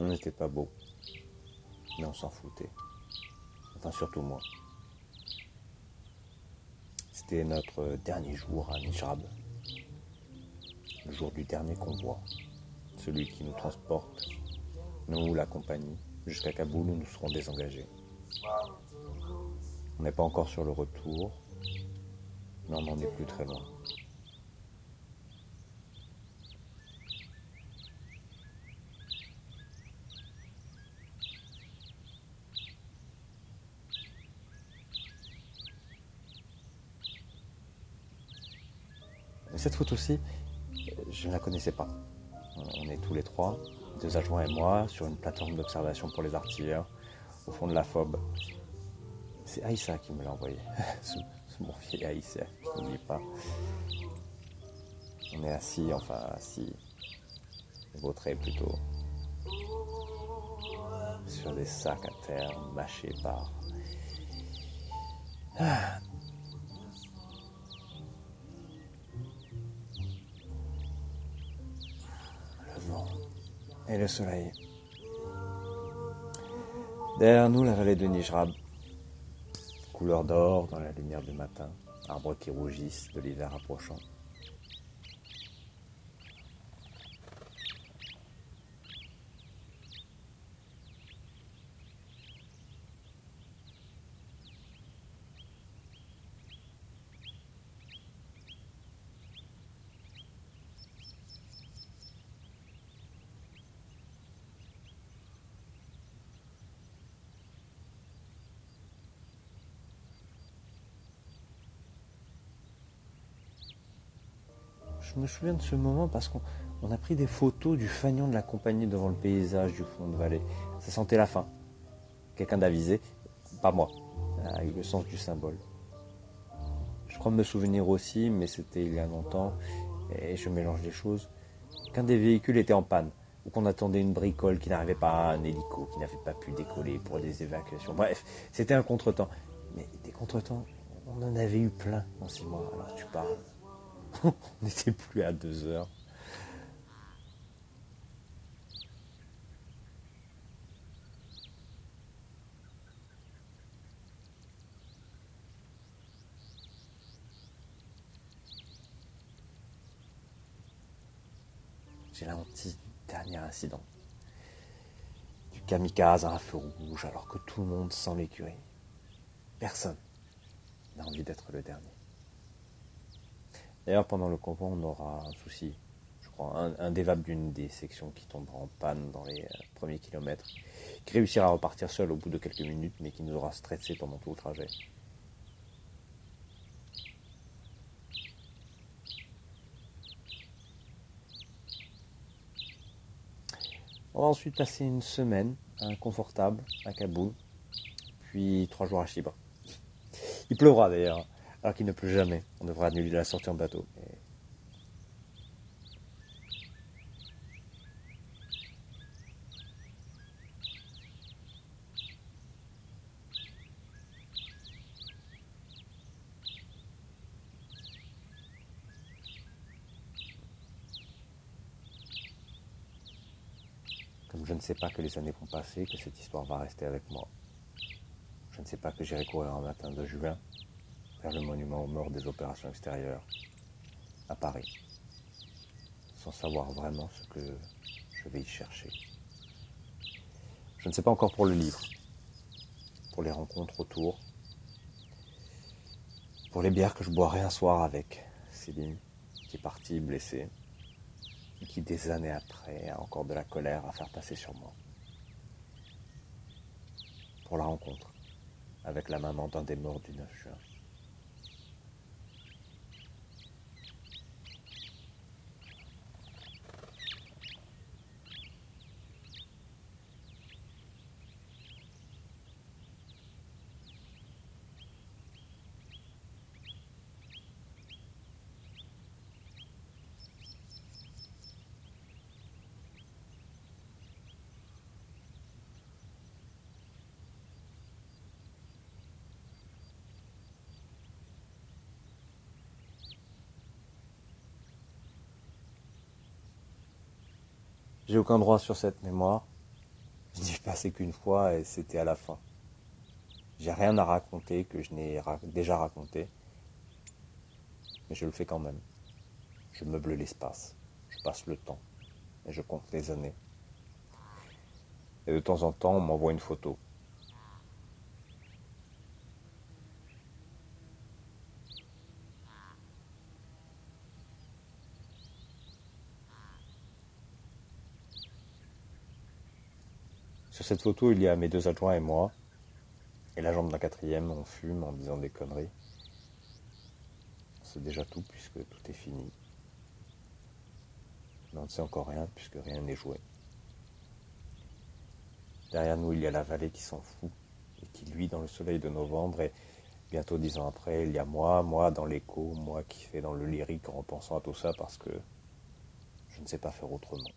On n'était pas beau, mais on s'en foutait. Enfin, surtout moi. C'était notre dernier jour à Nishrab, le jour du dernier convoi, celui qui nous transporte, nous, la compagnie, jusqu'à Kaboul où nous serons désengagés. On n'est pas encore sur le retour, mais on n'en est plus très loin. Cette photo-ci, je ne la connaissais pas. On est tous les trois, deux adjoints et moi, sur une plateforme d'observation pour les artilleurs, au fond de la FOB. C'est Aïssa qui me l'a envoyé. C'est mon vieil Aïssa, je n'oublie pas. On est assis, enfin assis, vautré plutôt, sur des sacs à terre mâchés par. Ah. Et le soleil. Derrière nous, la vallée de Nijrab, couleur d'or dans la lumière du matin, arbres qui rougissent de l'hiver approchant. Je me souviens de ce moment parce qu'on a pris des photos du fanion de la compagnie devant le paysage du fond de vallée. Ça sentait la fin. Quelqu'un d'avisé, pas moi, a eu le sens du symbole. Je crois me souvenir aussi, mais c'était il y a longtemps, et je mélange les choses, qu'un des véhicules était en panne, ou qu'on attendait une bricole qui n'arrivait pas, un hélico qui n'avait pas pu décoller pour des évacuations. Bref, c'était un contretemps. Mais des contretemps, on en avait eu plein en six mois, alors tu parles. on n'était plus à deux heures. J'ai la du dernier incident. Du kamikaze à un feu rouge alors que tout le monde sent l'écurie. Personne n'a envie d'être le dernier. D'ailleurs, pendant le convoi, on aura un souci. Je crois, un, un d'une des sections qui tombera en panne dans les euh, premiers kilomètres, qui réussira à repartir seul au bout de quelques minutes, mais qui nous aura stressé pendant tout le trajet. On va ensuite passer une semaine inconfortable à Kaboul, puis trois jours à Chiba. Il pleuvra d'ailleurs alors qu'il ne pleut jamais. On devra annuler la sortie en bateau. Comme je ne sais pas que les années vont passer, que cette histoire va rester avec moi. Je ne sais pas que j'irai courir un matin de juin vers le monument aux morts des opérations extérieures à Paris, sans savoir vraiment ce que je vais y chercher. Je ne sais pas encore pour le livre, pour les rencontres autour, pour les bières que je boirai un soir avec Céline, qui est partie blessée, et qui des années après a encore de la colère à faire passer sur moi. Pour la rencontre avec la maman d'un des morts du 9 juin. J'ai aucun droit sur cette mémoire. Je n'y passé qu'une fois et c'était à la fin. J'ai rien à raconter que je n'ai déjà raconté, mais je le fais quand même. Je meuble l'espace, je passe le temps et je compte les années. Et de temps en temps, on m'envoie une photo. Sur cette photo, il y a mes deux adjoints et moi. Et la jambe d'un quatrième, on fume en disant des conneries. C'est déjà tout puisque tout est fini. Mais on ne sait encore rien puisque rien n'est joué. Derrière nous, il y a la vallée qui s'en fout et qui luit dans le soleil de novembre. Et bientôt dix ans après, il y a moi, moi dans l'écho, moi qui fais dans le lyrique en repensant à tout ça parce que je ne sais pas faire autrement.